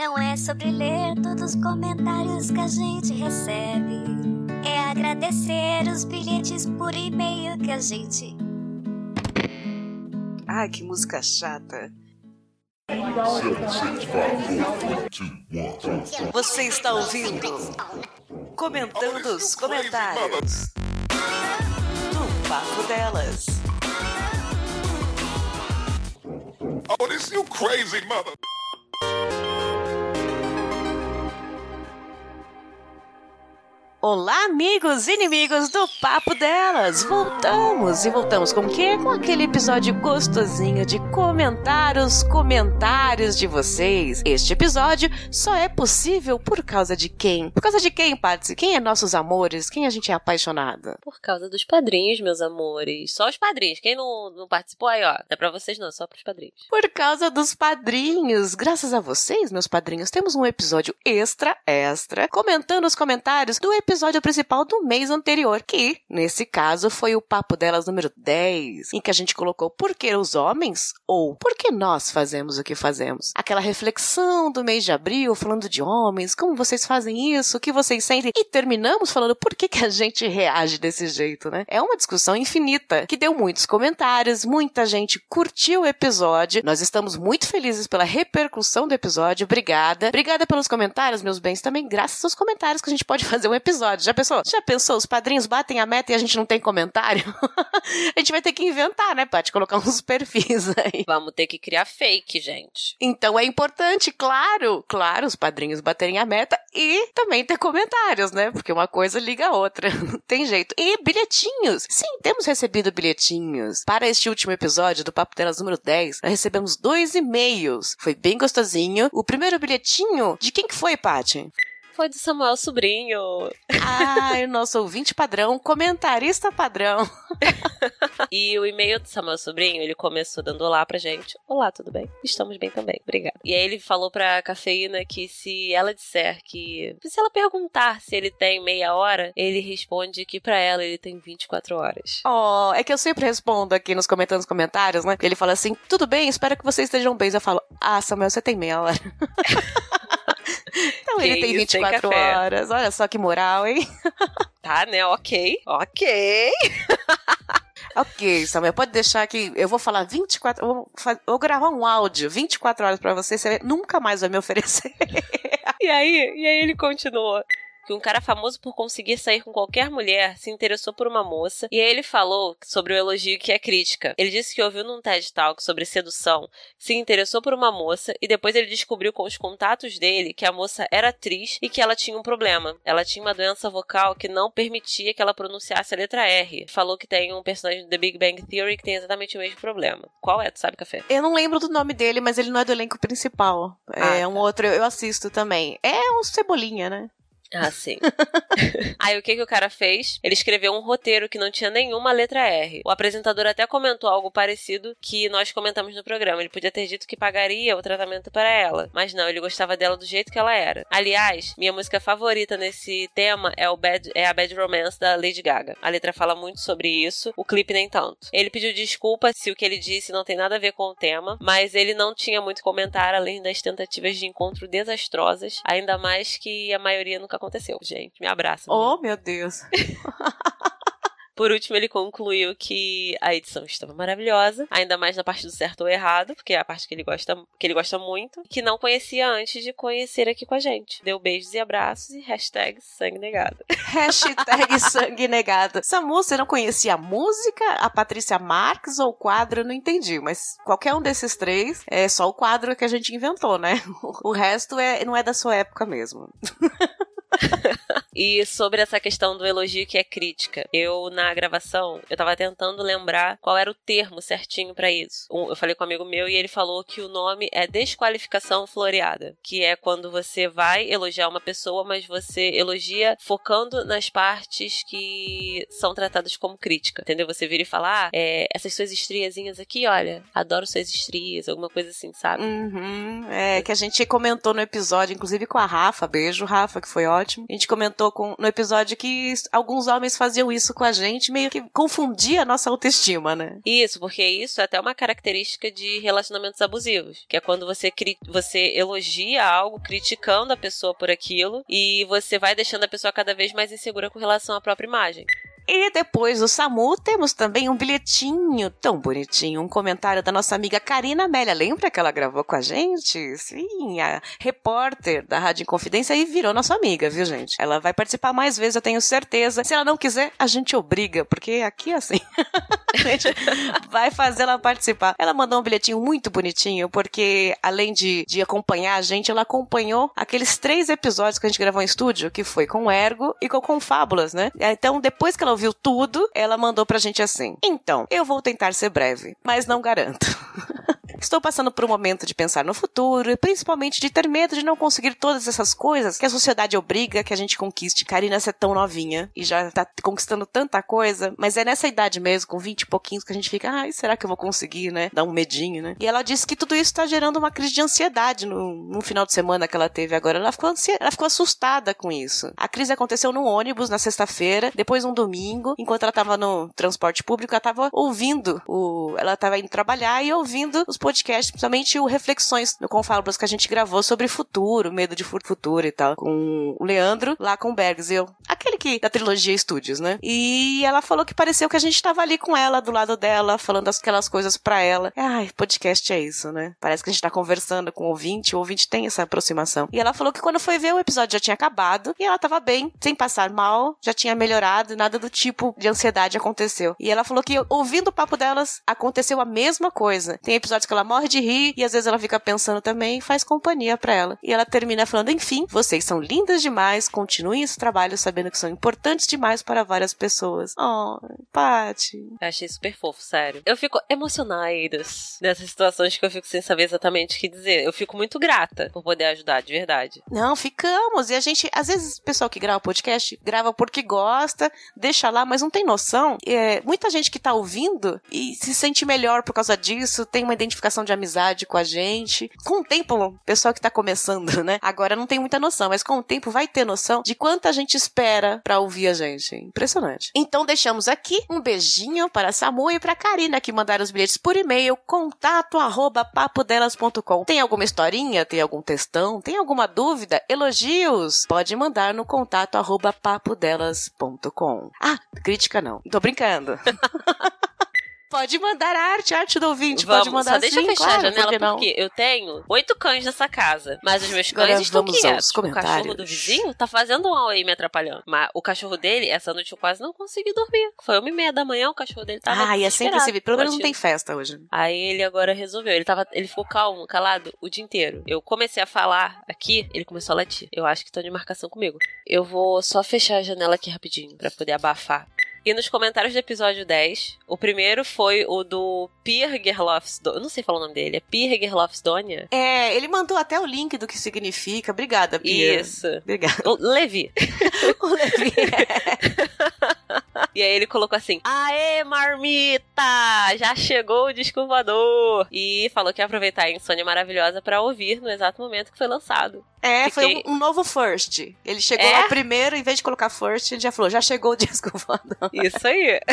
Não é sobre ler todos os comentários que a gente recebe. É agradecer os bilhetes por e-mail que a gente. Ai, que música chata. Você está ouvindo? Comentando os comentários. Do Papo Delas. Oh, this you crazy mother. Olá, amigos e inimigos do Papo Delas! Voltamos! E voltamos com o quê? Com aquele episódio gostosinho de comentar os comentários de vocês. Este episódio só é possível por causa de quem? Por causa de quem, Patsy? Quem é nossos amores? Quem a gente é apaixonada? Por causa dos padrinhos, meus amores. Só os padrinhos. Quem não, não participou aí, ó. Não é pra vocês não, só pros padrinhos. Por causa dos padrinhos. Graças a vocês, meus padrinhos, temos um episódio extra, extra, comentando os comentários do episódio episódio principal do mês anterior, que, nesse caso, foi o Papo Delas número 10, em que a gente colocou por que os homens ou por que nós fazemos o que fazemos. Aquela reflexão do mês de abril, falando de homens, como vocês fazem isso, o que vocês sentem, e terminamos falando por que, que a gente reage desse jeito, né? É uma discussão infinita, que deu muitos comentários, muita gente curtiu o episódio, nós estamos muito felizes pela repercussão do episódio, obrigada. Obrigada pelos comentários, meus bens, também graças aos comentários que a gente pode fazer um episódio episódio. Já pensou? Já pensou? Os padrinhos batem a meta e a gente não tem comentário? a gente vai ter que inventar, né, Paty? Colocar uns perfis aí. Vamos ter que criar fake, gente. Então é importante, claro, claro, os padrinhos baterem a meta e também ter comentários, né? Porque uma coisa liga a outra. Não tem jeito. E bilhetinhos. Sim, temos recebido bilhetinhos. Para este último episódio do Papo Delas número 10, nós recebemos dois e-mails. Foi bem gostosinho. O primeiro bilhetinho, de quem que foi, Paty? Foi do Samuel Sobrinho. Ah, o nosso ouvinte padrão, comentarista padrão. e o e-mail do Samuel Sobrinho, ele começou dando olá pra gente. Olá, tudo bem? Estamos bem também, obrigada. E aí ele falou pra Cafeína que se ela disser que... Se ela perguntar se ele tem meia hora, ele responde que pra ela ele tem 24 horas. Oh, é que eu sempre respondo aqui nos comentários, nos comentários, né? Ele fala assim, tudo bem, espero que vocês estejam bem. Eu falo, ah, Samuel, você tem meia hora. Então que ele tem 24 horas. Olha só que moral, hein? Tá, né? Ok. Ok. Ok, Samuel, pode deixar que eu vou falar 24, eu vou, eu vou gravar um áudio 24 horas para você, você nunca mais vai me oferecer. e aí, e aí ele continuou que um cara famoso por conseguir sair com qualquer mulher se interessou por uma moça e aí ele falou sobre o elogio que é crítica. Ele disse que ouviu num TED Talk sobre sedução, se interessou por uma moça e depois ele descobriu com os contatos dele que a moça era atriz e que ela tinha um problema. Ela tinha uma doença vocal que não permitia que ela pronunciasse a letra R. Falou que tem um personagem do The Big Bang Theory que tem exatamente o mesmo problema. Qual é? Tu sabe, Café? Eu não lembro do nome dele, mas ele não é do elenco principal. Ah, é tá. um outro, eu assisto também. É um Cebolinha, né? Ah, sim. Aí o que, que o cara fez? Ele escreveu um roteiro que não tinha nenhuma letra R. O apresentador até comentou algo parecido que nós comentamos no programa. Ele podia ter dito que pagaria o tratamento para ela. Mas não, ele gostava dela do jeito que ela era. Aliás, minha música favorita nesse tema é, o Bad, é a Bad Romance da Lady Gaga. A letra fala muito sobre isso, o clipe nem tanto. Ele pediu desculpa se o que ele disse não tem nada a ver com o tema, mas ele não tinha muito comentário além das tentativas de encontro desastrosas, ainda mais que a maioria nunca aconteceu, gente. Me abraça. Oh, meu Deus. Por último, ele concluiu que a edição estava maravilhosa, ainda mais na parte do certo ou errado, porque é a parte que ele gosta, que ele gosta muito, que não conhecia antes de conhecer aqui com a gente. Deu beijos e abraços e hashtag sangue negado. hashtag sangue negado. Samu, você não conhecia a música, a Patrícia Marques ou o quadro? Eu não entendi, mas qualquer um desses três é só o quadro que a gente inventou, né? O resto é, não é da sua época mesmo. e sobre essa questão do elogio que é crítica, eu na gravação, eu tava tentando lembrar qual era o termo certinho para isso. Eu falei com um amigo meu e ele falou que o nome é desqualificação floreada, que é quando você vai elogiar uma pessoa, mas você elogia focando nas partes que são tratadas como crítica, entendeu? Você vira e fala, ah, é, essas suas estriazinhas aqui, olha, adoro suas estrias, alguma coisa assim, sabe? Uhum, é, que a gente comentou no episódio, inclusive com a Rafa, beijo Rafa, que foi ótimo ótimo. A gente comentou com, no episódio que alguns homens faziam isso com a gente, meio que confundia a nossa autoestima, né? Isso, porque isso é até uma característica de relacionamentos abusivos, que é quando você, você elogia algo criticando a pessoa por aquilo e você vai deixando a pessoa cada vez mais insegura com relação à própria imagem. E depois do SAMU, temos também um bilhetinho tão bonitinho, um comentário da nossa amiga Karina Amélia. Lembra que ela gravou com a gente? Sim, a repórter da Rádio Inconfidência e virou nossa amiga, viu, gente? Ela vai participar mais vezes, eu tenho certeza. Se ela não quiser, a gente obriga, porque aqui é assim. a gente vai fazer ela participar. Ela mandou um bilhetinho muito bonitinho, porque além de, de acompanhar a gente, ela acompanhou aqueles três episódios que a gente gravou em estúdio, que foi com o Ergo e com Confábulas, né? Então, depois que ela ouviu tudo, ela mandou pra gente assim: Então, eu vou tentar ser breve, mas não garanto. Estou passando por um momento de pensar no futuro e principalmente de ter medo de não conseguir todas essas coisas que a sociedade obriga que a gente conquiste. Karina, você é tão novinha e já tá conquistando tanta coisa, mas é nessa idade mesmo, com 20 e pouquinhos, que a gente fica, ai, será que eu vou conseguir, né? Dá um medinho, né? E ela disse que tudo isso tá gerando uma crise de ansiedade no, no final de semana que ela teve agora. Ela ficou, ela ficou assustada com isso. A crise aconteceu no ônibus na sexta-feira, depois um domingo, enquanto ela tava no transporte público, ela tava ouvindo o. Ela tava indo trabalhar e ouvindo os podcast, principalmente o Reflexões no Confábulas que a gente gravou sobre futuro, medo de futuro e tal, com o Leandro lá com o Bergs, eu, aquele que da trilogia Estúdios, né? E ela falou que pareceu que a gente tava ali com ela, do lado dela, falando aquelas coisas para ela. Ai, podcast é isso, né? Parece que a gente tá conversando com o ouvinte, o ouvinte tem essa aproximação. E ela falou que quando foi ver o episódio já tinha acabado e ela tava bem, sem passar mal, já tinha melhorado, nada do tipo de ansiedade aconteceu. E ela falou que ouvindo o papo delas aconteceu a mesma coisa. Tem episódios que ela morre de rir e às vezes ela fica pensando também e faz companhia para ela. E ela termina falando: enfim, vocês são lindas demais, continuem esse trabalho sabendo que são importantes demais para várias pessoas. Oh, Paty. Achei super fofo, sério. Eu fico emocionada nessas situações que eu fico sem saber exatamente o que dizer. Eu fico muito grata por poder ajudar, de verdade. Não, ficamos. E a gente, às vezes, o pessoal que grava podcast grava porque gosta, deixa lá, mas não tem noção. É, muita gente que tá ouvindo e se sente melhor por causa disso, tem uma identificação de amizade com a gente. Com o tempo, pessoal que tá começando, né? Agora não tem muita noção, mas com o tempo vai ter noção de quanta gente espera para ouvir a gente. Impressionante. Então deixamos aqui um beijinho para a Samu e para a Karina que mandaram os bilhetes por e-mail contato arroba papodelas.com. Tem alguma historinha? Tem algum textão? Tem alguma dúvida? Elogios? Pode mandar no contato arroba papodelas.com. Ah, crítica não. Tô brincando. Pode mandar arte, arte do ouvinte. Vamos, pode mandar só deixa sim, eu fechar claro, a janela, por que não? porque eu tenho oito cães nessa casa. Mas os meus Agora cães estão vamos quietos. O cachorro do vizinho tá fazendo um aí me atrapalhando. Mas o cachorro dele, essa noite eu quase não consegui dormir. Foi uma e meia da manhã, o cachorro dele tava Ah, e é sempre. Pelo menos não tem festa hoje. Aí ele agora resolveu. Ele tava, ele ficou calmo, calado o dia inteiro. Eu comecei a falar aqui, ele começou a latir. Eu acho que estão de marcação comigo. Eu vou só fechar a janela aqui rapidinho pra poder abafar. E nos comentários do episódio 10, o primeiro foi o do Pierre Gerlofsdonia. Eu não sei falar o nome dele. É Pierre Gerlofsdonia? É, ele mandou até o link do que significa. Obrigada, Pia. Isso. Obrigada. O Levi. O Levi. E aí ele colocou assim: Aê, marmita! Já chegou o disco voador! E falou que ia aproveitar a insônia maravilhosa pra ouvir no exato momento que foi lançado. É, foi Fiquei- um, um novo first. Ele chegou É? lá primeiro, em vez de colocar first, ele já falou, já chegou o disco voador. Isso aí.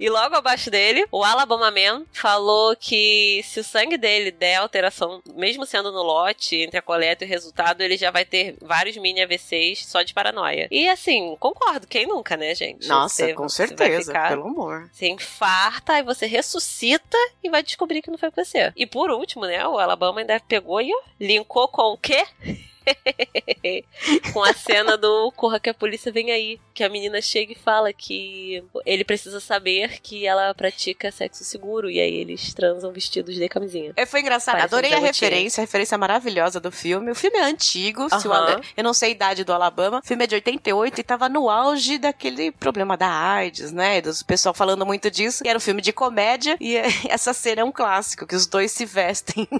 E logo abaixo dele, o Alabama Man falou que se o sangue dele der alteração, mesmo sendo no lote, entre a coleta e o resultado, ele já vai ter vários mini AVCs só de paranoia. E assim, concordo, quem nunca, né, gente? Nossa, Você- com você certeza, ficar- pelo amor. Você infarta, aí você ressuscita e vai descobrir que não foi com você. E por último, né, o Alabama ainda pegou e ó, linkou com o quê? com a cena do Corra que a polícia vem aí. Que a menina chega e fala que ele precisa saber que ela pratica sexo seguro. E aí eles transam vestidos de camisinha. É, foi engraçado. Parece Adorei um a referência, a referência maravilhosa do filme. O filme é antigo. Ale- eu não sei a idade do Alabama. O filme é de 88 e tava no auge daquele problema da AIDS, né? Dos pessoal falando muito disso. E era um filme de comédia e é, essa cena é um clássico, que os dois se vestem.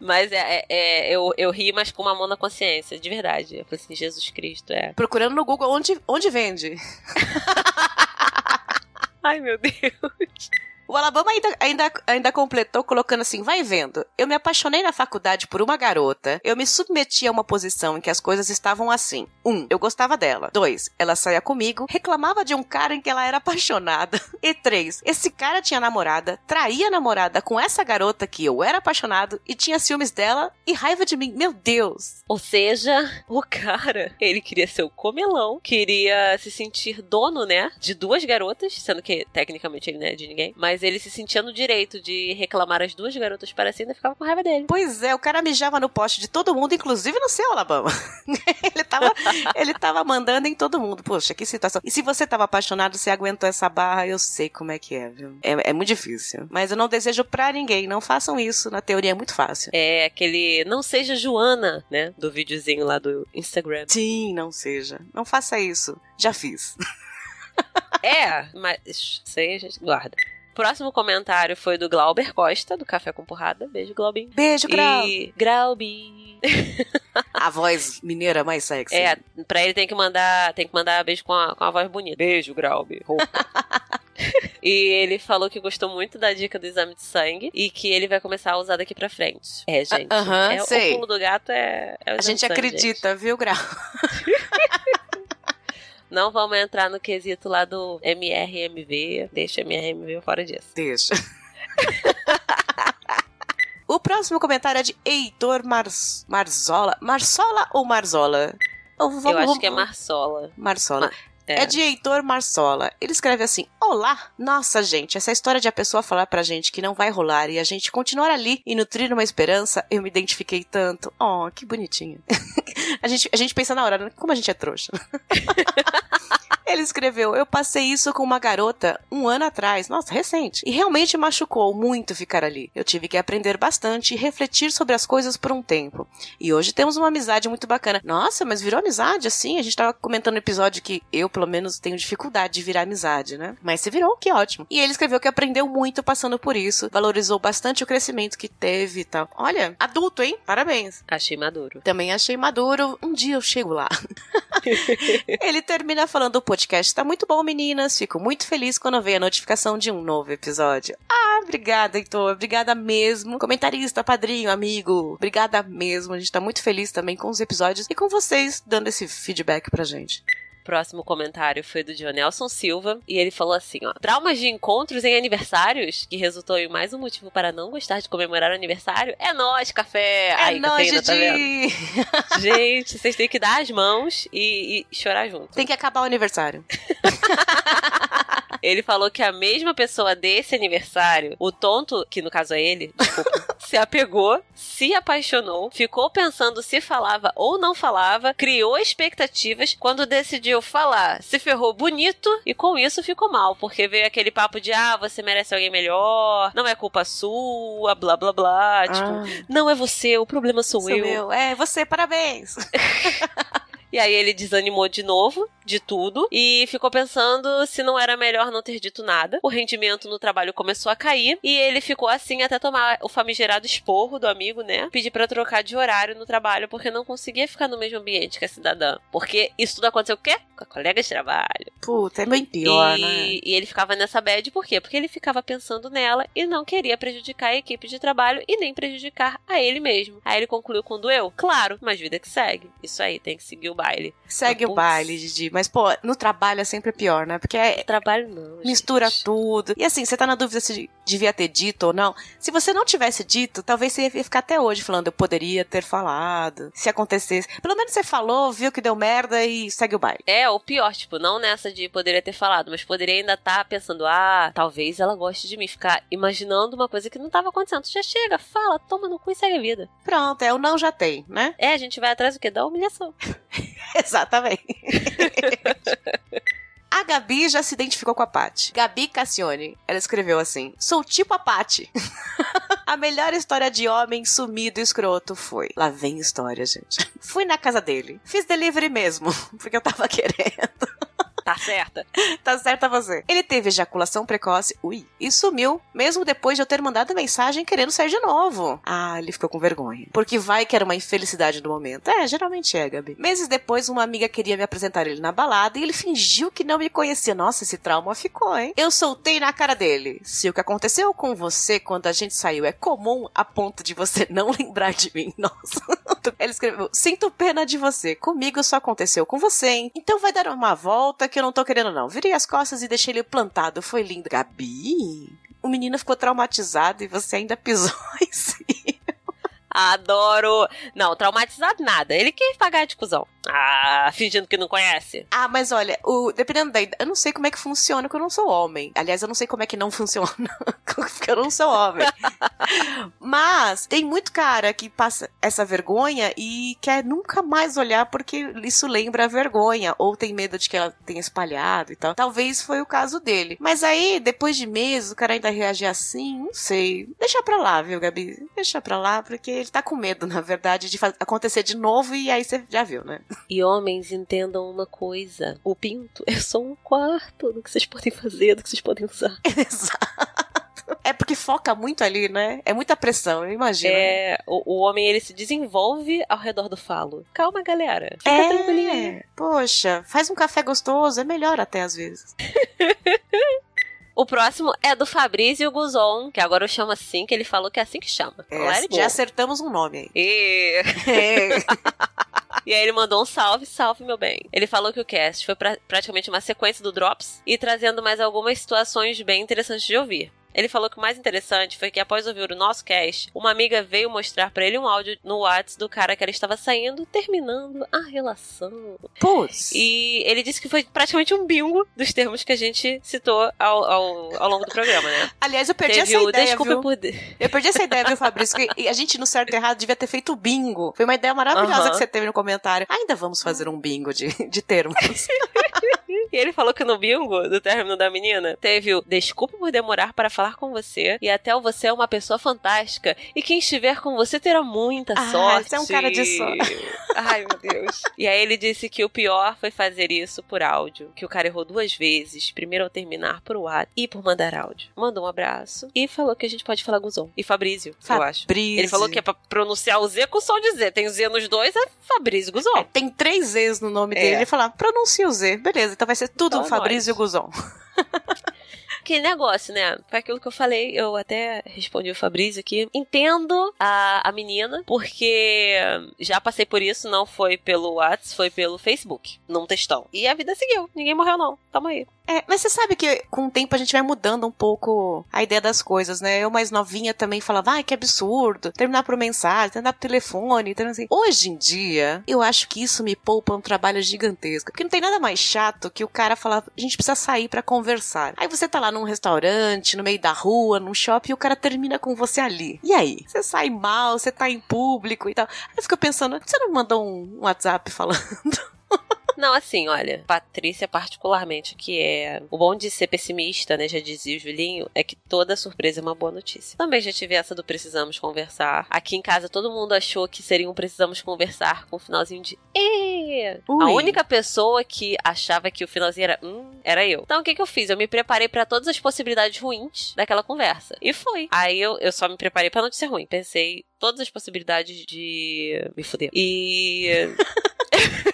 Mas é, é- é- eu, eu ri, mas com uma mão na consciência, de verdade. Eu falei assim, Jesus Cristo, é. Procurando no Google onde, onde vende. Ai, meu Deus. O Alabama ainda, ainda, ainda completou colocando assim: vai vendo. Eu me apaixonei na faculdade por uma garota. Eu me submeti a uma posição em que as coisas estavam assim. Um, eu gostava dela. Dois, ela saía comigo, reclamava de um cara em que ela era apaixonada. E três, esse cara tinha namorada, traía a namorada com essa garota que eu era apaixonado e tinha ciúmes dela e raiva de mim. Meu Deus! Ou seja, o cara, ele queria ser o comelão, queria se sentir dono, né, de duas garotas, sendo que tecnicamente ele não é de ninguém, mas ele se sentia no direito de reclamar as duas garotas para si e ficava com raiva dele. Pois é, o cara mijava no poste de todo mundo, inclusive no seu Alabama. ele, tava, ele tava mandando em todo mundo. Poxa, que situação. E se você tava apaixonado, você aguentou essa barra, eu sei como é que é, viu? É, é muito difícil. Mas eu não desejo pra ninguém. Não façam isso. Na teoria é muito fácil. É aquele não seja Joana, né? Do videozinho lá do Instagram. Sim, não seja. Não faça isso. Já fiz. é, mas isso aí a gente guarda. Próximo comentário foi do Glauber Costa, do Café com Porrada. Beijo, Glaubin. Beijo, Grau. E Graubin. a voz mineira mais sexy. É, pra ele tem que mandar, tem que mandar beijo com a, com a voz bonita. Beijo, Graubin. e ele falou que gostou muito da dica do exame de sangue e que ele vai começar a usar daqui pra frente. É, gente. Uh -huh, é, sei. O pulo do gato é, é o A gente sangue, acredita, gente. viu, Grau? Não vamos entrar no quesito lá do MRMV. Deixa MRMV fora disso. Deixa. o próximo comentário é de Heitor Mars... Marzola. Marsola ou Marzola? Eu, Eu acho que é Marsola. Marsola. É. é de Heitor Marsola. Ele escreve assim: Olá! Nossa, gente, essa história de a pessoa falar pra gente que não vai rolar e a gente continuar ali e nutrir uma esperança, eu me identifiquei tanto. Oh, que bonitinho. a, gente, a gente pensa na hora, como a gente é trouxa. Ele escreveu: Eu passei isso com uma garota um ano atrás, nossa, recente, e realmente machucou muito ficar ali. Eu tive que aprender bastante e refletir sobre as coisas por um tempo. E hoje temos uma amizade muito bacana. Nossa, mas virou amizade assim? A gente tava comentando no episódio que eu, pelo menos, tenho dificuldade de virar amizade, né? Mas se virou, que ótimo. E ele escreveu que aprendeu muito passando por isso, valorizou bastante o crescimento que teve e tal. Olha, adulto, hein? Parabéns. Achei maduro. Também achei maduro. Um dia eu chego lá. ele termina falando podcast está muito bom, meninas. Fico muito feliz quando vem a notificação de um novo episódio. Ah, obrigada, Heitor. Obrigada mesmo. Comentarista, padrinho, amigo. Obrigada mesmo. A gente tá muito feliz também com os episódios e com vocês dando esse feedback pra gente. Próximo comentário foi do Dionelson Silva e ele falou assim, ó: "Traumas de encontros em aniversários, que resultou em mais um motivo para não gostar de comemorar o aniversário. É nós, café. É Aí, nós, cafeína, tá? Gente, vocês têm que dar as mãos e, e chorar junto. Tem que acabar o aniversário. Ele falou que a mesma pessoa desse aniversário, o tonto, que no caso é ele, desculpa, se apegou, se apaixonou, ficou pensando se falava ou não falava, criou expectativas, quando decidiu falar, se ferrou bonito e com isso ficou mal, porque veio aquele papo de ah, você merece alguém melhor, não é culpa sua, blá blá blá, tipo, não é você, o problema sou, Sou eu. eu. É, você, parabéns. E aí ele desanimou de novo, de tudo, e ficou pensando se não era melhor não ter dito nada. O rendimento no trabalho começou a cair, e ele ficou assim até tomar o famigerado esporro do amigo, né? Pedir pra trocar de horário no trabalho, porque não conseguia ficar no mesmo ambiente que a cidadã. Porque isso tudo aconteceu o quê? Com a colega de trabalho. Puta, é bem pior, e, né? e ele ficava nessa bad, por quê? Porque ele ficava pensando nela e não queria prejudicar a equipe de trabalho e nem prejudicar a ele mesmo. Aí ele concluiu com doeu? Claro, mas vida que segue. Isso aí, tem que seguir o baile. Segue o baile, Didi. Mas, pô, no trabalho é sempre pior, né? Porque é, Trabalho não. mistura gente. tudo. E assim, você tá na dúvida se devia ter dito ou não. Se você não tivesse dito, talvez você ia ficar até hoje falando, eu poderia ter falado. Se acontecesse. Pelo menos você falou, viu que deu merda e segue o baile. É, o pior, tipo, não nessa de poderia ter falado, mas poderia ainda estar pensando, ah, talvez ela goste de mim. Ficar imaginando uma coisa que não tava acontecendo. Já chega, fala, toma no cu e segue a vida. Pronto, é o não já tem, né? É, a gente vai atrás do quê? Da humilhação. Exatamente. A Gabi já se identificou com a Paty. Gabi Cassione. Ela escreveu assim: Sou tipo a Paty. a melhor história de homem sumido e escroto foi. Lá vem história, gente. Fui na casa dele. Fiz delivery mesmo, porque eu tava querendo. Tá certa. tá certa você. Ele teve ejaculação precoce, ui, e sumiu, mesmo depois de eu ter mandado mensagem querendo sair de novo. Ah, ele ficou com vergonha. Porque vai que era uma infelicidade do momento. É, geralmente é, Gabi. Meses depois, uma amiga queria me apresentar ele na balada e ele fingiu que não me conhecia. Nossa, esse trauma ficou, hein? Eu soltei na cara dele. Se o que aconteceu com você quando a gente saiu é comum a ponto de você não lembrar de mim, nossa. Ele escreveu: Sinto pena de você. Comigo só aconteceu com você, hein? Então vai dar uma volta que eu não tô querendo, não. Virei as costas e deixei ele plantado. Foi lindo. Gabi? O menino ficou traumatizado e você ainda pisou em si. Adoro. Não, traumatizado nada. Ele quer pagar de cuzão. Ah, fingindo que não conhece. Ah, mas olha, o, dependendo da idade, eu não sei como é que funciona porque eu não sou homem. Aliás, eu não sei como é que não funciona porque eu não sou homem. mas tem muito cara que passa essa vergonha e quer nunca mais olhar porque isso lembra a vergonha ou tem medo de que ela tenha espalhado e tal. Talvez foi o caso dele. Mas aí, depois de meses, o cara ainda reagir assim, não sei. Deixa pra lá, viu, Gabi? Deixa pra lá porque ele tá com medo, na verdade, de acontecer de novo e aí você já viu, né? E homens entendam uma coisa: o pinto é só um quarto do que vocês podem fazer, do que vocês podem usar. Exato. É porque foca muito ali, né? É muita pressão, eu imagino. É, o, o homem ele se desenvolve ao redor do falo. Calma, galera. Fica é. Poxa, faz um café gostoso, é melhor até às vezes. O próximo é do Fabrício Guzon, que agora eu chamo assim, que ele falou que é assim que chama. É, já acertamos um nome aí. E... É. E aí ele mandou um salve, salve, meu bem. Ele falou que o cast foi pra, praticamente uma sequência do Drops e trazendo mais algumas situações bem interessantes de ouvir. Ele falou que o mais interessante foi que após ouvir o nosso cast, uma amiga veio mostrar para ele um áudio no WhatsApp do cara que ela estava saindo, terminando a relação. Putz. E ele disse que foi praticamente um bingo dos termos que a gente citou ao, ao, ao longo do programa, né? Aliás, eu perdi Teve essa o ideia, desculpa viu? por... Eu perdi essa ideia, viu, Fabrício? Que a gente, no certo e errado, devia ter feito bingo. Foi uma ideia maravilhosa Aham. que você teve no comentário. Ainda vamos fazer um bingo de, de termos. E ele falou que no bingo do término da menina teve o desculpa por demorar para falar com você e até o você é uma pessoa fantástica e quem estiver com você terá muita Ah, sorte. você é um cara de sorte. Ai, meu Deus. E aí ele disse que o pior foi fazer isso por áudio, que o cara errou duas vezes, primeiro ao terminar por WhatsApp e por mandar áudio. Mandou um abraço e falou que a gente pode falar Guzon. E Fabrício, eu acho. Fabrício. Ele falou que é pra pronunciar o Z com som de Z. Tem o Z nos dois, é Fabrício Guzon. Tem três Z's no nome É. dele. Ele falou, pronuncia o Z. Beleza, então vai ser tudo Então Fabrício Guzon. Que negócio, né? Foi aquilo que eu falei, eu até respondi o Fabrício aqui. Entendo a, a menina, porque já passei por isso, não foi pelo WhatsApp, foi pelo Facebook, num textão. E a vida seguiu, ninguém morreu não, tamo aí. É, mas você sabe que com o tempo a gente vai mudando um pouco a ideia das coisas, né? Eu mais novinha também falava, ai, que absurdo, terminar por mensagem, terminar por telefone, terminar assim. Hoje em dia, eu acho que isso me poupa um trabalho gigantesco. Porque não tem nada mais chato que o cara falar, a gente precisa sair pra conversar. Aí você tá lá num restaurante, no meio da rua, num shopping, e o cara termina com você ali. E aí? Você sai mal, você tá em público e tal. Aí eu fico pensando, você não mandou um WhatsApp falando? Não, assim, olha, Patrícia particularmente, que é o bom de ser pessimista, né, já dizia o Julinho, é que toda surpresa é uma boa notícia. Também já tive essa do precisamos conversar. Aqui em casa todo mundo achou que seria um precisamos conversar com um finalzinho de e. A única pessoa que achava que o finalzinho era hum, era eu. Então o que que eu fiz? Eu me preparei pra todas as possibilidades ruins daquela conversa. E foi. Aí eu, eu só me preparei pra notícia ruim. Pensei todas as possibilidades de me fuder. E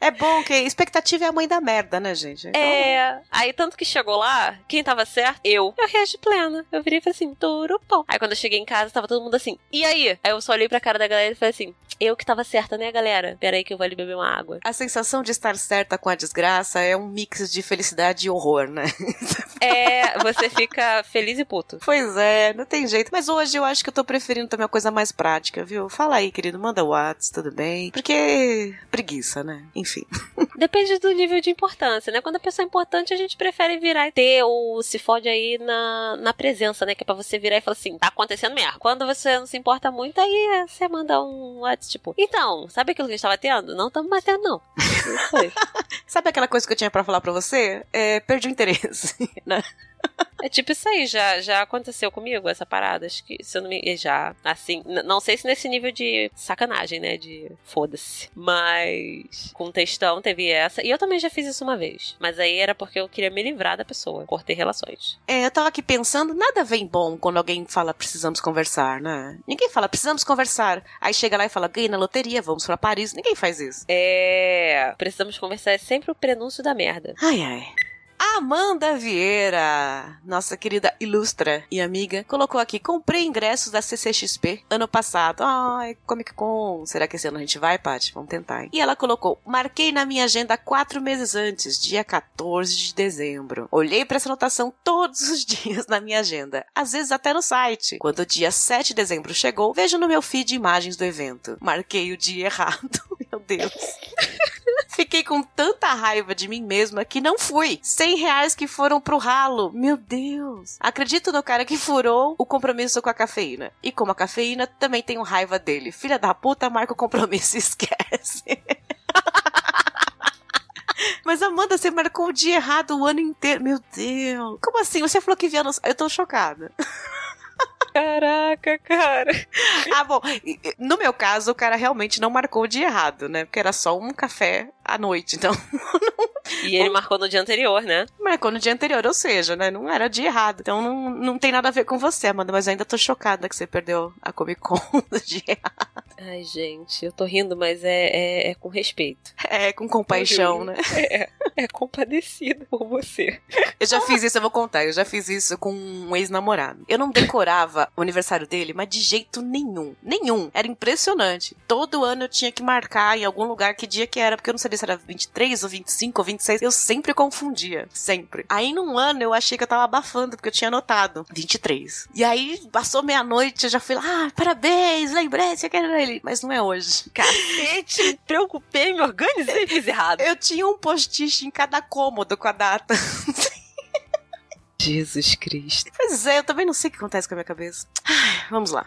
É bom que expectativa é a mãe da merda, né, gente? Então, É, aí tanto que chegou lá, quem tava certo? Eu. Eu reagi plena. Eu virei e falei assim, tudo bom. Aí quando eu cheguei em casa, tava todo mundo assim, e aí? Aí eu só olhei pra cara da galera e falei assim, eu que tava certa, né, galera? Pera aí que eu vou ali beber uma água. A sensação de estar certa com a desgraça é um mix de felicidade e horror, né? É, você fica feliz e puto. pois é, não tem jeito. Mas hoje eu acho que eu tô preferindo também uma coisa mais prática, viu? Fala aí, querido, manda o WhatsApp, tudo bem? Porque preguiça, né? Enfim. Depende do nível de importância, né? Quando a pessoa é importante, a gente prefere virar e ter o se fode aí na, na presença, né? Que é pra você virar e falar assim, tá acontecendo merda. Quando você não se importa muito, aí você manda um WhatsApp tipo, então, sabe aquilo que a gente tava tendo? Não estamos batendo, não. Isso. Sabe aquela coisa que eu tinha pra falar pra você? É, perdi o interesse, né? É tipo isso aí, já, já aconteceu comigo, essa parada. Acho que se eu não me. Já, assim. Não sei se nesse nível de sacanagem, né? De foda-se. Mas. Com textão teve essa. E eu também já fiz isso uma vez. Mas aí era porque eu queria me livrar da pessoa. Cortei relações. É, eu tava aqui pensando, nada vem bom quando alguém fala precisamos conversar, né? Ninguém fala precisamos conversar. Aí chega lá e fala ganhei na loteria, vamos para Paris. Ninguém faz isso. É. Precisamos conversar é sempre o prenúncio da merda. Ai, ai. Amanda Vieira, nossa querida ilustra e amiga, colocou aqui: comprei ingressos da CCXP ano passado. Ai, Comic Con. Será que esse ano a gente vai, Paty? Vamos tentar. Hein? E ela colocou: marquei na minha agenda quatro meses antes, dia 14 de dezembro. Olhei para essa anotação todos os dias na minha agenda, às vezes até no site. Quando o dia 7 de dezembro chegou, vejo no meu feed imagens do evento. Marquei o dia errado. meu Deus. Fiquei com tanta raiva de mim mesma que não fui. 100 reais que foram pro ralo. Meu Deus. Acredito no cara que furou o compromisso com a cafeína. E como a cafeína, também tenho raiva dele. Filha da puta, marca o compromisso e esquece. Mas Amanda, você marcou o dia errado o ano inteiro. Meu Deus. Como assim? Você falou que via no... Eu tô chocada. Caraca, cara. Ah, bom. No meu caso, o cara realmente não marcou dia errado, né? Porque era só um café à noite, então. E ele marcou no dia anterior, né? Marcou no dia anterior, ou seja, né? Não era dia errado. Então não, não tem nada a ver com você, Amanda, mas ainda tô chocada que você perdeu a Comic Con no dia errado. Ai, gente, eu tô rindo, mas é, é, é com respeito. É, com compaixão, né? É, é compadecido por você. Eu já fiz isso, eu vou contar. Eu já fiz isso com um ex-namorado. Eu não decorava o aniversário dele, mas de jeito nenhum. Nenhum. Era impressionante. Todo ano eu tinha que marcar em algum lugar que dia que era, porque eu não sabia se era 23 ou 25 ou 26. Eu sempre confundia. Sempre. Aí num ano eu achei que eu tava abafando, porque eu tinha anotado 23. E aí passou meia-noite, eu já fui lá, ah, parabéns, lembrei, você quer ele. Mas não é hoje. Cacete, me preocupei, me organizei e fiz errado. Eu tinha um post-it em cada cômodo com a data. Jesus Cristo. Pois é, eu também não sei o que acontece com a minha cabeça. Ai, vamos lá.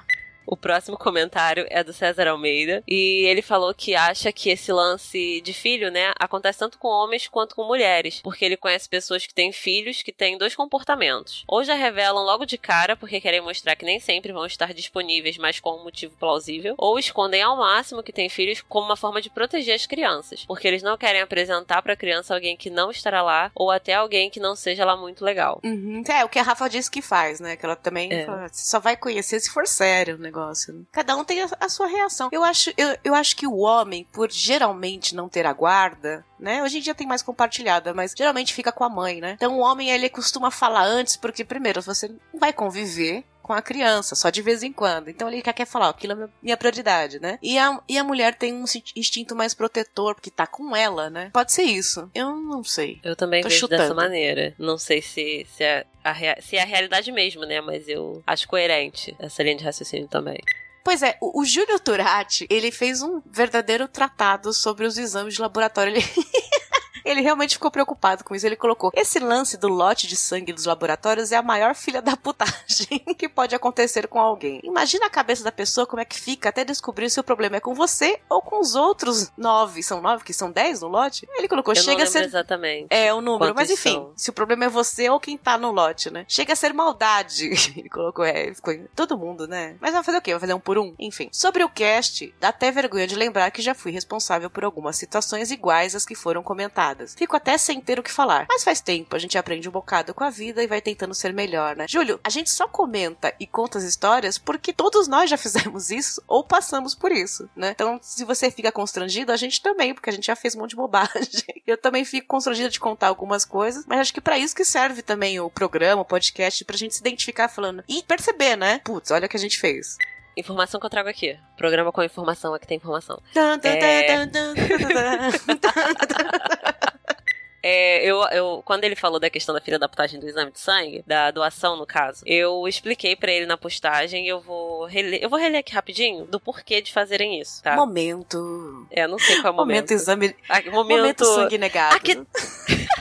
O próximo comentário é do César Almeida e ele falou que acha que esse lance de filho, né, acontece tanto com homens quanto com mulheres, porque ele conhece pessoas que têm filhos que têm dois comportamentos. Ou já revelam logo de cara porque querem mostrar que nem sempre vão estar disponíveis, mas com um motivo plausível, ou escondem ao máximo que têm filhos como uma forma de proteger as crianças, porque eles não querem apresentar para a criança alguém que não estará lá ou até alguém que não seja lá muito legal. Uhum. É, o que a Rafa disse que faz, né? Que ela também É. fala, "Você só vai conhecer se for sério o negócio. Né? Cada um tem a, a sua reação. Eu acho, eu, eu acho que o homem, por geralmente não ter a guarda, né? Hoje em dia tem mais compartilhada, mas geralmente fica com a mãe, né? Então o homem, ele costuma falar antes, porque primeiro, você não vai conviver com a criança, só de vez em quando. Então ele quer, quer falar, ó, aquilo é minha- prioridade, né? E a, e a mulher tem um instinto mais protetor, porque tá com ela, né? Pode ser isso. Eu não sei. Eu também Tô vejo chutando. dessa maneira. Não sei se, se, é a, se é a realidade mesmo, né? Mas eu acho coerente essa linha de raciocínio também. Pois é, o, o Júlio Turati, ele fez um verdadeiro tratado sobre os exames de laboratório. Ele... Ele realmente ficou preocupado com isso. Ele colocou: esse lance do lote de sangue dos laboratórios é a maior filha da putagem que pode acontecer com alguém. Imagina a cabeça da pessoa como é que fica até descobrir se o problema é com você ou com os outros nove. São nove, que são dez no lote? Ele colocou: Eu chega a ser exatamente. é, o número. Quantos Mas enfim, são? se o problema é você ou quem tá no lote, né? Chega a ser maldade. Ele colocou, é, ficou todo mundo, né? Mas vai fazer o quê? Vai fazer um por um? Enfim. Sobre o cast, dá até vergonha de lembrar que já fui responsável por algumas situações iguais às que foram comentadas. Fico até sem ter o que falar. Mas faz tempo, a gente aprende um bocado com a vida e vai tentando ser melhor, né? Júlio, a gente só comenta e conta as histórias porque todos nós já fizemos isso ou passamos por isso, né? Então, se você fica constrangido, a gente também, porque a gente já fez um monte de bobagem. Eu também fico constrangida de contar algumas coisas, mas acho que pra isso que serve também o programa, o podcast, pra gente se identificar falando e perceber, né? Putz, olha o que a gente fez. Informação que eu trago aqui. Programa com informação, aqui tem informação. É. É, eu, eu, quando ele falou da questão da filha da putagem do exame de sangue, da doação no caso, eu expliquei pra ele na postagem e eu vou reler, eu vou reler aqui rapidinho do porquê de fazerem isso, tá? Momento. É, eu não sei qual é o Momento momento. exame. Ah, Momento, momento, sangue negado. Aqui-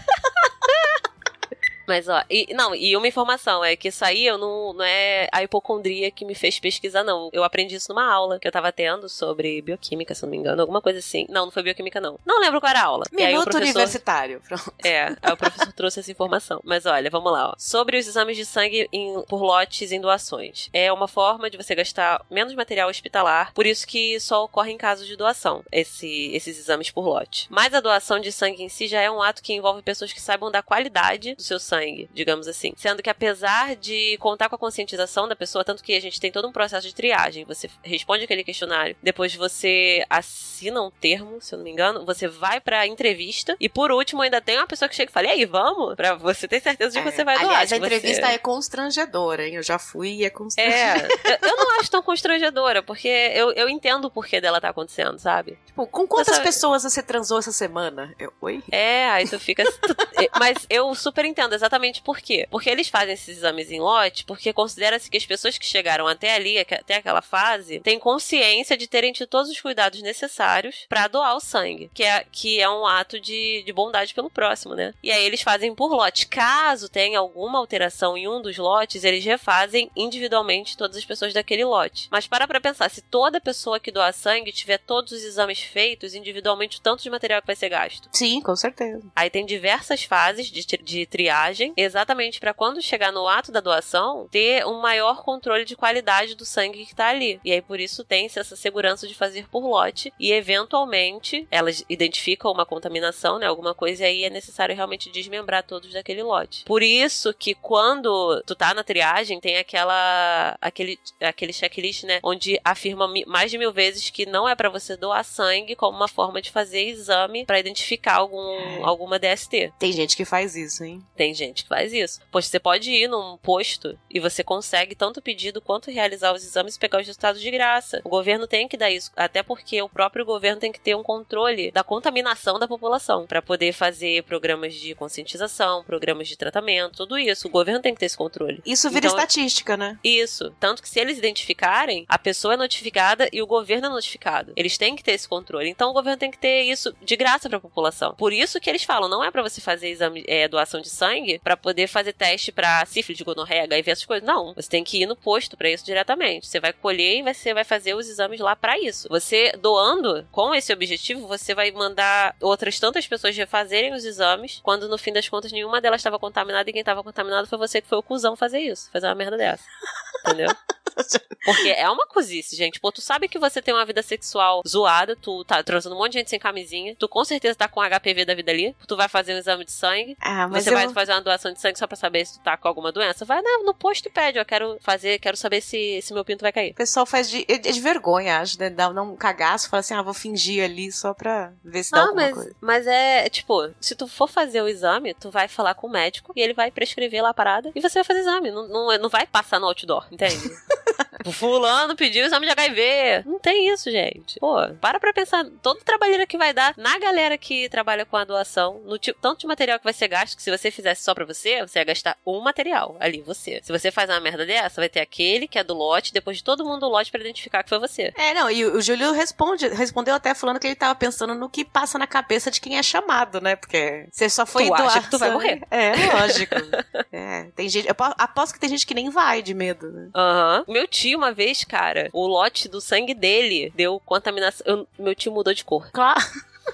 Mas, ó, e, não, e uma informação é que isso aí eu não, não é a hipocondria que me fez pesquisar, não. Eu aprendi isso numa aula que eu tava tendo sobre bioquímica, se não me engano, alguma coisa assim. Não, não foi bioquímica, não. Não lembro qual era a aula. Minuto professor... universitário. Pronto. É, aí o professor trouxe essa informação. Mas olha, vamos lá, ó. Sobre os exames de sangue em- por lotes em doações. É uma forma de você gastar menos material hospitalar, por isso que só ocorre em casos de doação, esse- esses exames por lote. Mas a doação de sangue em si já é um ato que envolve pessoas que saibam da qualidade do seu sangue, digamos assim. Sendo que apesar de contar com a conscientização da pessoa, tanto que a gente tem todo um processo de triagem, você responde aquele questionário, depois você assina um termo, se eu não me engano, você vai pra entrevista e por último ainda tem uma pessoa que chega e fala: "E aí, vamos?" Pra você ter certeza de que você vai doar. Aliás, a entrevista você... é constrangedora, hein? Eu já fui e é É, constrangedora. eu- eu não acho tão constrangedora, porque eu, eu entendo o porquê dela tá acontecendo, sabe? Tipo, com quantas Essa- pessoas você transou essa semana? Eu, oi? É, aí tu fica. é, Mas eu super entendo exatamente por quê. Porque eles fazem esses exames em lote, porque considera-se que as pessoas que chegaram até ali, até aquela fase, têm consciência de terem tido todos os cuidados necessários pra doar o sangue, que é, que é um ato de, de bondade pelo próximo, né? E aí eles fazem por lote. Caso tenha alguma alteração em um dos lotes, eles refazem individualmente todas as pessoas daquele lote. Mas para pra pensar, se toda pessoa que doar sangue tiver todos os exames feitos individualmente, o tanto de material que vai ser gasto. Sim, com certeza. Aí tem diversas fases de, de triagem, exatamente para quando chegar no ato da doação, ter um maior controle de qualidade do sangue que tá ali. E aí por isso tem-se essa segurança de fazer por lote e eventualmente elas identificam uma contaminação, né, alguma coisa e aí é necessário realmente desmembrar todos daquele lote. Por isso que quando tu tá na triagem tem aquela aquele aquele checklist, né, onde afirma mais de mil vezes que não é para você doar sangue como uma forma de fazer exame para identificar algum alguma DST. Tem gente que faz isso, hein? Tem gente que faz isso. Pois você pode ir num posto e você consegue tanto pedido quanto realizar os exames e pegar os resultados de graça. O governo tem que dar isso, até porque o próprio governo tem que ter um controle da contaminação da população para poder fazer programas de conscientização, programas de tratamento, tudo isso. O governo tem que ter esse controle. Isso vira Então- estatística, né? Isso. Tanto que se eles identificarem, a pessoa é notificada e o governo é notificado. Eles têm que ter esse controle. Então o governo tem que ter isso de graça pra população. Por isso que eles falam, não é pra você fazer exame, é, doação de sangue pra poder fazer teste pra sífilis, gonorreia, HIV, essas coisas. Não. Você tem que ir no posto pra isso diretamente. Você vai colher e você vai fazer os exames lá pra isso. Você doando com esse objetivo, você vai mandar outras tantas pessoas refazerem os exames, quando no fim das contas nenhuma delas estava contaminada e quem estava contaminado foi você que foi o cuzão fazer isso, fazer uma merda dessa. Entendeu? Porque é uma cozice, gente. Pô, tu sabe que você tem uma vida sexual zoada, tu tá transando um monte de gente sem camisinha, tu com certeza tá com HPV da vida ali, tu vai fazer um exame de sangue, Ah, mas você eu... vai fazer uma doação de sangue só pra saber se tu tá com alguma doença. Vai no, no posto e pede, ó, quero fazer, quero saber se, se meu pinto vai cair. O pessoal faz de, é de vergonha, acho, né? Dá, um cagaço, fala assim, ah, vou fingir ali só pra ver se dá Não, alguma mas, coisa. mas é, tipo, se tu for fazer o exame, tu vai falar com o médico e ele vai prescrever lá a parada e você vai fazer exame. Não, não, não vai passar no outdoor, entende? O Fulano pediu exame de HIV. Não tem isso, gente. Pô, para pra pensar todo o trabalheira que vai dar na galera que trabalha com a doação, no tipo, tanto de material que vai ser gasto, que se você fizesse só pra você, você ia gastar um material ali, você. Se você faz uma merda dessa, vai ter aquele que é do lote, depois de todo mundo do lote pra identificar que foi você. É, não, e o, Júlio responde, respondeu até falando que ele tava pensando no que passa na cabeça de quem é chamado, né? Porque você só foi Tu acha doar que tu vai morrer. É, lógico. é, tem gente, eu apo- aposto que tem gente que nem vai de medo, né? Aham. Meu tio, uma vez, cara, o lote do sangue dele deu contaminação. eu- meu tio mudou de cor. Claro,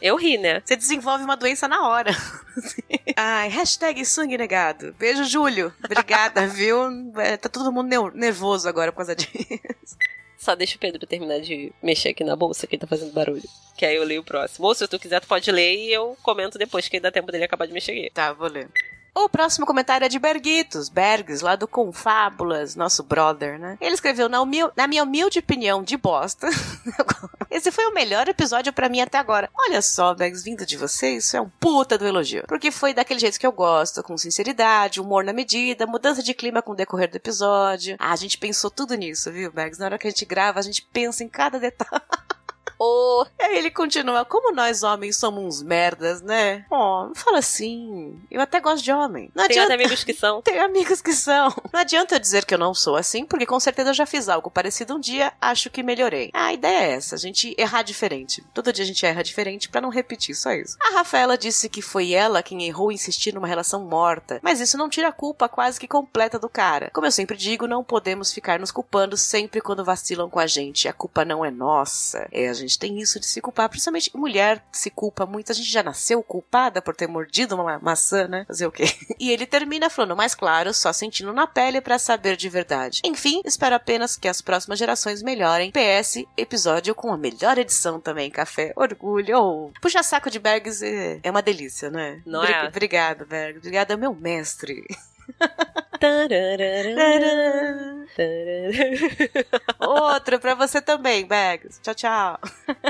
Eu ri, né? você desenvolve uma doença na hora. Ai, hashtag sangue negado. Beijo, Júlio. Obrigada, viu? É, tá todo mundo nervoso agora por causa disso. Só deixa o Pedro terminar de mexer aqui na bolsa que ele tá fazendo barulho. Que aí eu leio o próximo. Ou se tu quiser, tu pode ler e eu comento depois que dá tempo dele acabar de mexer aqui. Tá, vou ler. O próximo comentário é de Berguitos, Bergs, lá do Confábulas, nosso brother, né? Ele escreveu, na, humil- na minha humilde opinião de bosta, esse foi o melhor episódio pra mim até agora. Olha só, Bergs, vindo de você, isso é um puta do elogio. Porque foi daquele jeito que eu gosto, com sinceridade, humor na medida, mudança de clima com o decorrer do episódio. Ah, a gente pensou tudo nisso, viu, Bergs? Na hora que a gente grava, a gente pensa em cada detalhe. Oh, Aí ele continua, como nós homens somos uns merdas, né? Ó, não fala assim. Eu até gosto de homem. Não tem adianta. amigos que são. Tenho amigos que são. Não adianta eu dizer que eu não sou assim, porque com certeza eu já fiz algo parecido um dia, acho que melhorei. A ideia é essa, a gente errar diferente. Todo dia a gente erra diferente pra não repetir, só isso. A Rafaela disse que foi ela quem errou em insistir numa relação morta, mas isso não tira a culpa quase que completa do cara. Como eu sempre digo, não podemos ficar nos culpando sempre quando vacilam com a gente. A culpa não é nossa. É, a gente tem isso de se culpar, principalmente mulher se culpa muito. A gente já nasceu culpada por ter mordido uma maçã, né? Fazer o quê? E ele termina falando, mais claro, só sentindo na pele pra saber de verdade. Enfim, espero apenas que as próximas gerações melhorem. PS, episódio com a melhor edição também, café. Orgulho. Oh, puxa saco de Bergs é, é uma delícia, né? Não Obri- é? Obrigada, Bergs. Obrigada, meu mestre. Outro pra você também, Bergs. Tchau, tchau.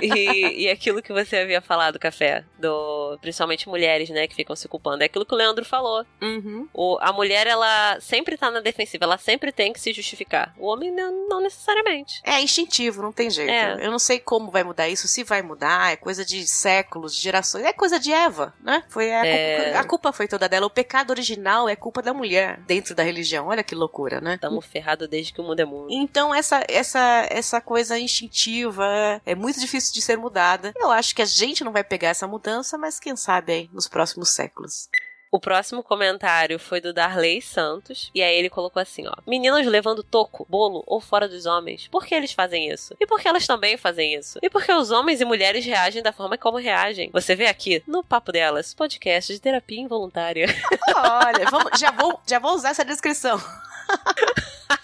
e, e aquilo que você havia falado, Café, do principalmente mulheres, né, que ficam se culpando, é aquilo que o Leandro falou. Uhum. O, a mulher, ela sempre tá na defensiva, ela sempre tem que se justificar. O homem não, não necessariamente. É instintivo, não tem jeito. É. Eu não sei como vai mudar isso, se vai mudar, é coisa de séculos, de gerações. É coisa de Eva, né? Foi a, É. culpa, a culpa foi toda dela. O pecado original é culpa da mulher dentro da religião. Olha que loucura, né? Tamo ferrado desde que o mundo é mundo. Então essa essa essa coisa instintiva é muito difícil de ser mudada. Eu acho que a gente não vai pegar essa mudança, mas quem sabe aí nos próximos séculos. O próximo comentário foi do Darley Santos. E aí ele colocou assim, ó. Meninas levando toco, bolo ou fora dos homens. Por que eles fazem isso? E por que elas também fazem isso? E por que os homens e mulheres reagem da forma como reagem? Você vê aqui, no Papo Delas, podcast de terapia involuntária. Olha, vamos, já vou já vou usar essa descrição.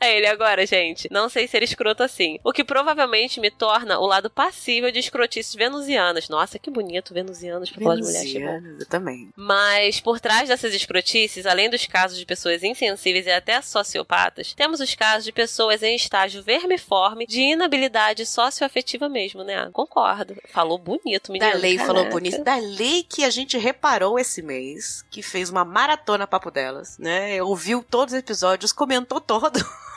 É ele agora, gente. Não sei ser escroto assim. O que provavelmente me torna o lado passível de escrotices venusianas. Nossa, que bonito venusianos pra falar de mulher. Venusiana, eu também. Mas por trás dessas escrotices, além dos casos de pessoas insensíveis e até sociopatas, temos os casos de pessoas em estágio vermiforme de inabilidade socioafetiva mesmo, né? Concordo. Falou bonito, menina. Da lei falou Caraca. bonito. Da lei que a gente reparou esse mês, que fez uma maratona papo delas, né? Ouviu todos os episódios, comentou todo.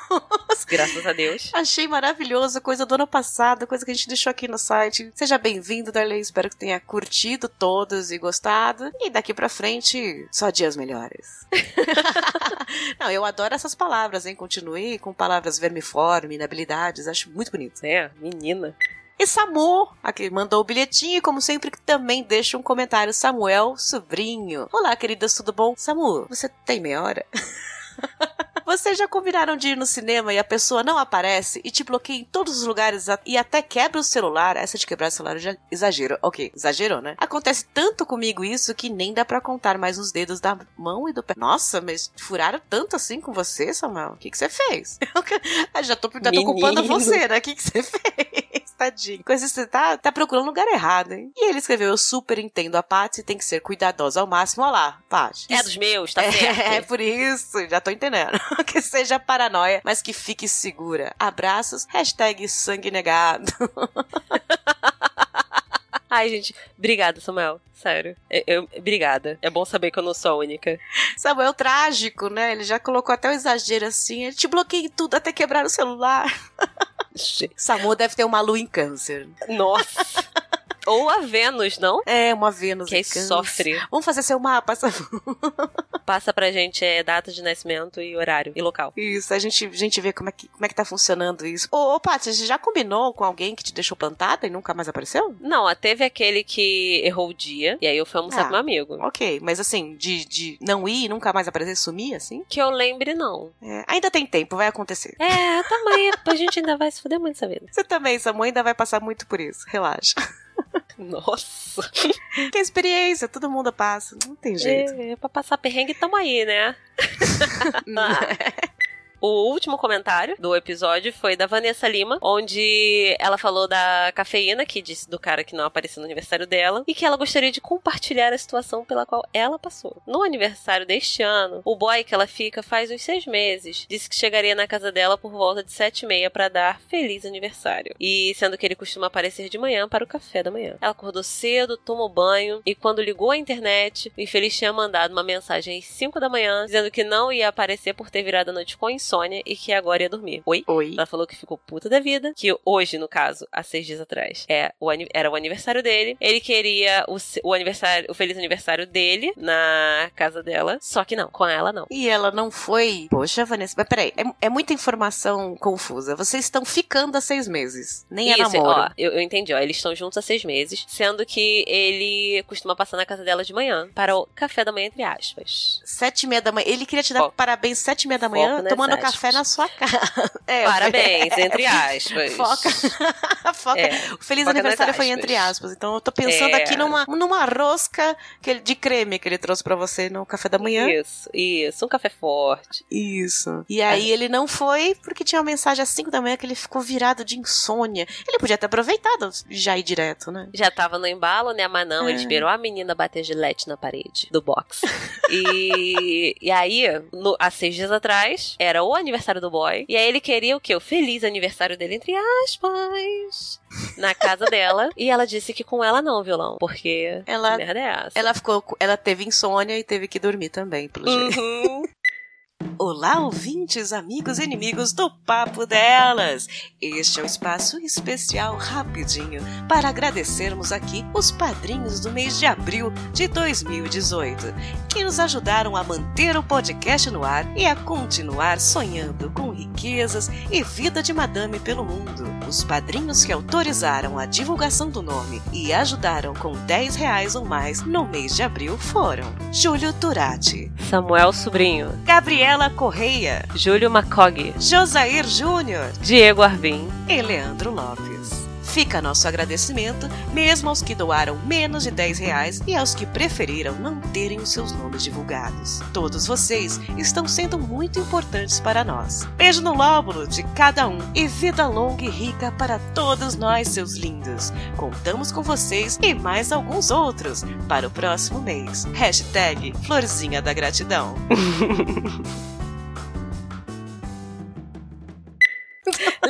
Graças a Deus. Achei maravilhoso, coisa do ano passado, coisa que a gente deixou aqui no site. Seja bem-vindo, Darley. Espero que tenha curtido todos e gostado. E daqui pra frente, só dias melhores. Não, eu adoro essas palavras, hein? Continue com palavras vermiforme, inabilidades. Acho muito bonito. É, menina. E Samu, aqui mandou o bilhetinho e, como sempre, também deixa um comentário. Samuel, sobrinho. Olá, queridas, tudo bom? Samu, você tem meia hora? Vocês já combinaram de ir no cinema e a pessoa não aparece e te bloqueia em todos os lugares e até quebra o celular? Essa de quebrar o celular eu já exagero. Ok, exagerou, né? Acontece tanto comigo isso que nem dá pra contar mais os dedos da mão e do pé. Nossa, mas furaram tanto assim com você, Samuel? O que, que você fez? Eu já tô, já tô culpando você, né? O que, que você fez? Tadinho. Coisa você tá, tá procurando lugar errado, hein? E ele escreveu: Eu super entendo a Patsy, tem que ser cuidadosa ao máximo. Olha lá, Paty. É dos meus, tá É, certo. é por isso, já tô entendendo. que seja paranoia, mas que fique segura. Abraços, hashtag sangue negado. Ai, gente, obrigada, Samuel. Sério. Eu, eu- obrigada. É bom saber que eu não sou a única. Samuel trágico, né? Ele já colocou até o exagero assim. Ele te bloqueia em tudo até quebrar o celular. Samu deve ter uma lua em câncer. Nossa. Ou a Vênus, não? É, uma Vênus Que em aí câncer. sofre. Vamos fazer seu mapa. Passa pra gente é, data de nascimento e horário e local. Isso, a gente, a gente vê como é, que, como é que tá funcionando isso. Ô, ô Paty, você já combinou com alguém que te deixou plantada e nunca mais apareceu? Não, ó, teve aquele que errou o dia, e aí eu fui almoçar Ah. com meu amigo. Ok, mas assim, de, de não ir e nunca mais aparecer, sumir, assim? Que eu lembre, não. É, ainda tem tempo, vai acontecer. É, também, a gente ainda vai se fuder muito essa vida. Você também, Samu, ainda vai passar muito por isso. Relaxa. Nossa. Que experiência, todo mundo passa. Não tem jeito. É, pra passar perrengue, tamo aí, né? O último comentário do episódio foi da Vanessa Lima, onde ela falou da cafeína, que disse do cara que não apareceu no aniversário dela, e que ela gostaria de compartilhar a situação pela qual ela passou. No aniversário deste ano, o boy que ela fica faz uns seis meses disse que chegaria na casa dela por volta de sete e meia para dar feliz aniversário. E sendo que ele costuma aparecer de manhã para o café da manhã. Ela acordou cedo, tomou banho, e quando ligou a internet, o infeliz tinha mandado uma mensagem às 5 da manhã dizendo que não ia aparecer por ter virado a noite com insônia insônia e que agora ia dormir. Oi? Oi. Ela falou que ficou puta da vida, que hoje, no caso, há seis dias atrás, é, o, era o aniversário dele. Ele queria o, o aniversário, o feliz aniversário dele na casa dela, só que não, com ela não. E ela não foi. Poxa, Vanessa, mas peraí, é, é muita informação confusa. Vocês estão ficando há seis meses. Nem é Isso, namoro. ó, eu, eu entendi, ó. Eles estão juntos há seis meses, sendo que ele costuma passar na casa dela de manhã para o café da manhã, entre aspas. Sete e meia da manhã. Ele queria te dar Foco. parabéns sete e meia da manhã, tomando. Café na sua casa. É, Parabéns, é, entre aspas. Foca. Foca. É, O feliz foca aniversário foi entre aspas. Então eu tô pensando É. aqui numa, numa rosca que ele- de creme que ele trouxe pra você no café da manhã. Isso, isso. Um café forte. Isso. E aí ele não foi porque tinha uma mensagem às 5 da manhã que ele ficou virado de insônia. Ele podia ter aproveitado já ir direto, né? Já tava no embalo, né? Mas não, ele É. esperou a menina bater gilete na parede do box. e, e aí, no- há seis dias atrás, era o aniversário do boy. E aí ele queria o quê? O feliz aniversário dele, entre aspas, na casa dela. E ela disse que com ela não, violão. Porque Ela- merda é essa? Ela ficou, ela teve insônia e teve que dormir também, pelo jeito. Uhum. Olá, ouvintes, amigos e inimigos do Papo Delas! Este é o espaço especial rapidinho para agradecermos aqui os padrinhos do mês de abril de 2018, que nos ajudaram a manter o podcast no ar e a continuar sonhando com riquezas e vida de madame pelo mundo. Os padrinhos que autorizaram a divulgação do nome e ajudaram com 10 reais ou mais no mês de abril foram Júlio Turati, Samuel Sobrinho, Gabriela Correia, Júlio Macog, Josair Júnior Diego Arvim, e Leandro Lopes. Fica nosso agradecimento mesmo aos que doaram menos de 10 reais e aos que preferiram não terem os seus nomes divulgados. Todos vocês estão sendo muito importantes para nós. Beijo no lóbulo de cada um e vida longa e rica para todos nós, seus lindos. Contamos com vocês e mais alguns outros para o próximo mês. Hashtag Florzinha da Gratidão.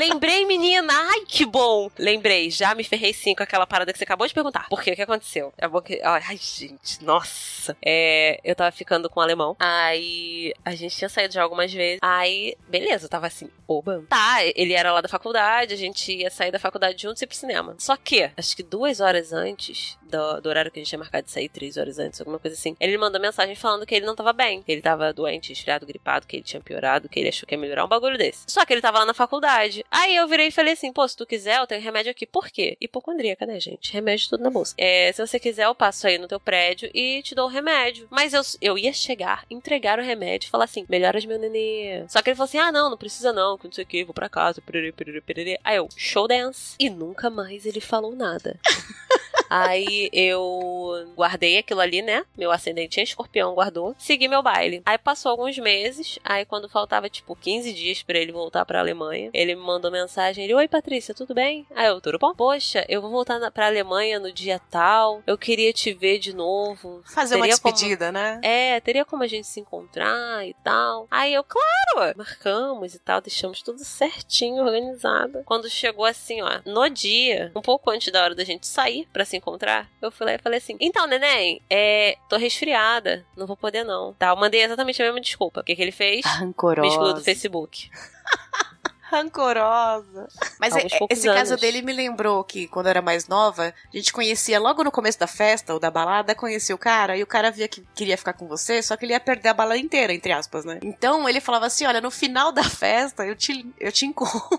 Lembrei, menina! Ai, que bom! Lembrei, já me ferrei sim com aquela parada que você acabou de perguntar. Por quê? O que aconteceu? É bom que... Ai, gente, nossa! É, eu tava ficando com um alemão. Aí a gente tinha saído já algumas vezes. Aí, beleza, eu tava assim, oba. Tá, ele era lá da faculdade, a gente ia sair da faculdade juntos e ir pro cinema. Só que, acho que duas horas antes do, do horário que a gente tinha marcado de sair, três horas antes, alguma coisa assim, ele mandou mensagem falando que ele não tava bem. Que ele tava doente, esfriado, gripado, que ele tinha piorado, que ele achou que ia melhorar um bagulho desse. Só que ele tava lá na faculdade. Aí eu virei e falei assim: pô, se tu quiser, eu tenho remédio aqui. Por quê? Hipocondríaca, né, gente? Remédio tudo na bolsa. É, se você quiser, eu passo aí no teu prédio e te dou o remédio. Mas eu, eu ia chegar, entregar o remédio e falar assim: melhoras meu nenê. Só que ele falou assim: ah, não, não precisa não, que não sei o que, vou pra casa. Perere, perere, perere. Aí eu, show dance. E nunca mais ele falou nada. Aí eu guardei aquilo ali, né? Meu ascendente em escorpião guardou. Segui meu baile. Aí passou alguns meses. Aí quando faltava, tipo, 15 dias pra ele voltar pra Alemanha, ele me mandou mensagem. Ele, oi Patrícia, tudo bem? Aí eu, tudo bom? Poxa, eu vou voltar na, pra Alemanha no dia tal. Eu queria te ver de novo. Fazer uma Teria como- despedida, né? É, teria como a gente se encontrar e tal. Aí eu, claro! Marcamos e tal, deixamos tudo certinho, organizado. Quando chegou assim, ó, no dia, um pouco antes da hora da gente sair pra se encontrar, eu fui lá e falei assim: então, neném, é, tô resfriada, não vou poder não. Tá, eu mandei exatamente a mesma desculpa. O que, que ele fez? Me excluiu do Rancorosa. Facebook. Rancorosa. Mas é- poucos esse caso anos. dele me lembrou que quando eu era mais nova, a gente conhecia logo no começo da festa ou da balada, conhecia o cara e o cara via que queria ficar com você, só que ele ia perder a balada inteira, entre aspas, né? Então ele falava assim: olha, no final da festa eu te, eu te encontro.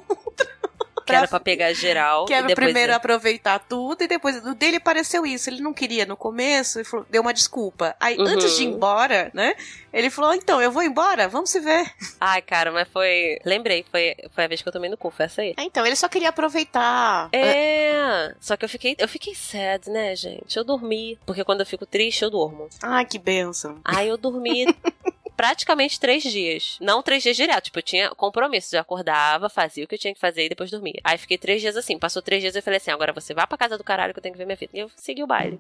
Que era pra pegar geral. Quero e depois primeiro aproveitar tudo e depois o dele pareceu isso. Ele não queria no começo e falou- deu uma desculpa. Aí Uhum. antes de ir embora, né? Ele falou: então, eu vou embora, vamos se ver. Ai, cara, mas foi. Lembrei, foi, foi a vez que eu tomei no cu, foi essa aí. Ah, Então, ele só queria aproveitar. É, só que eu fiquei, eu fiquei sad, né, gente? Eu dormi, porque quando eu fico triste, eu durmo. Ai, que benção. Aí eu dormi praticamente três dias. Não três dias direto, tipo, eu tinha compromisso. Eu acordava, fazia o que eu tinha que fazer e depois dormia. Aí fiquei três dias assim. Passou três dias e eu falei assim: agora você vai pra casa do caralho que eu tenho que ver minha vida. E eu segui o baile.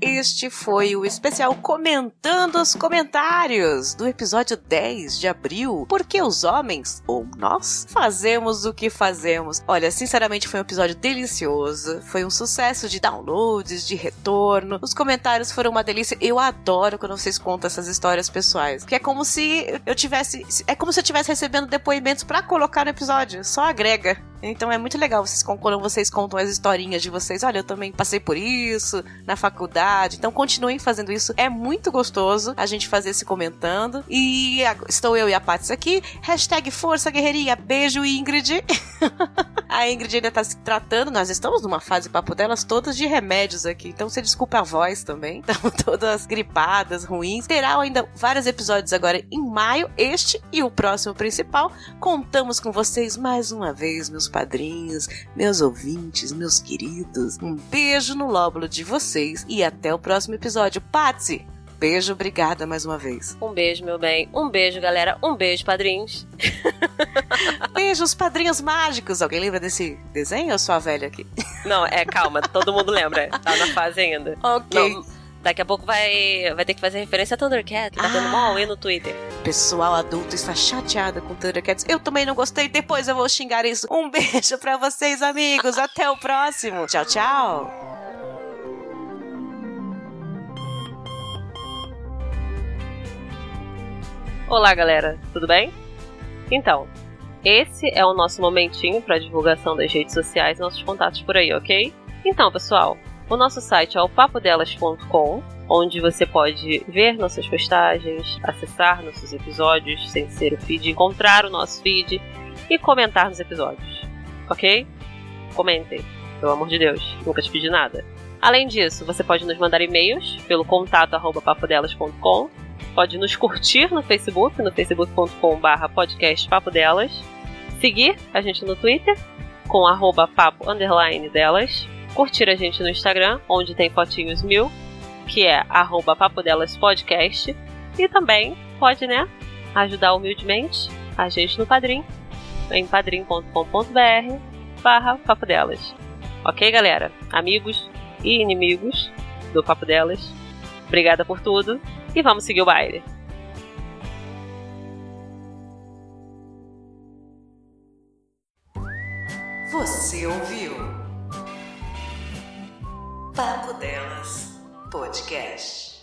Este foi o especial comentando os comentários do episódio 10 de abril. Porque os homens, ou nós, fazemos o que fazemos. Olha, sinceramente foi um episódio delicioso, foi um sucesso de downloads, de retorno. Os comentários foram uma delícia. Eu adoro quando vocês contam essas histórias pessoais, que é como se eu tivesse, é como se eu estivesse recebendo depoimentos para colocar no episódio. Só agrega. Então é muito legal vocês quando vocês contam as historinhas de vocês. Olha, eu também passei por isso na faculdade. Então continuem fazendo isso. É muito gostoso a gente fazer esse comentando. E estou eu e a Paty aqui. Hashtag Força Guerreirinha. Beijo, Ingrid. a Ingrid ainda tá se tratando. Nós estamos numa fase papo delas todas de remédios aqui. Então você desculpa a voz também. Estão todas gripadas, ruins. Terá ainda vários episódios agora em maio. Este e o próximo principal. Contamos com vocês mais uma vez, meus padrinhos, meus ouvintes, meus queridos. Um beijo no lóbulo de vocês e até o próximo episódio. Patsy! Beijo, obrigada mais uma vez. Um beijo, meu bem. Um beijo, galera. Um beijo, padrinhos. Beijos, padrinhos mágicos. Alguém lembra desse desenho ou sou a velha aqui? Não, é, calma. Todo mundo lembra. Tá na fase ainda. Ok. Não, Daqui a pouco vai, vai ter que fazer referência a Thundercat, que tá dando mal aí no Twitter. Pessoal adulto está chateado com Thundercats. Eu também não gostei, depois eu vou xingar isso. Um beijo para vocês, amigos. Até o próximo. Tchau, tchau. Olá, galera. Tudo bem? Então, esse é o nosso momentinho para divulgação das redes sociais e nossos contatos por aí, ok? Então, pessoal, o nosso site é o papodelas.com, onde você pode ver nossas postagens, acessar nossos episódios sem ser o feed, encontrar o nosso feed e comentar nos episódios. Ok? Comentem, pelo amor de Deus, nunca te pedi nada. Além disso, você pode nos mandar e-mails pelo contato arroba papodelas.com, pode nos curtir no Facebook, no facebook.com.br podcast Papo Delas, seguir a gente no Twitter com arroba papo underline delas, curtir a gente no Instagram, onde tem fotinhos mil, que é arroba Papo. E também pode, né, ajudar humildemente a gente no Padrim, em padrim.com.br barra Papo Delas. Ok, galera? Amigos e inimigos do Papo Delas, obrigada por tudo e vamos seguir o baile. Você ouviu? Papo Delas Podcast.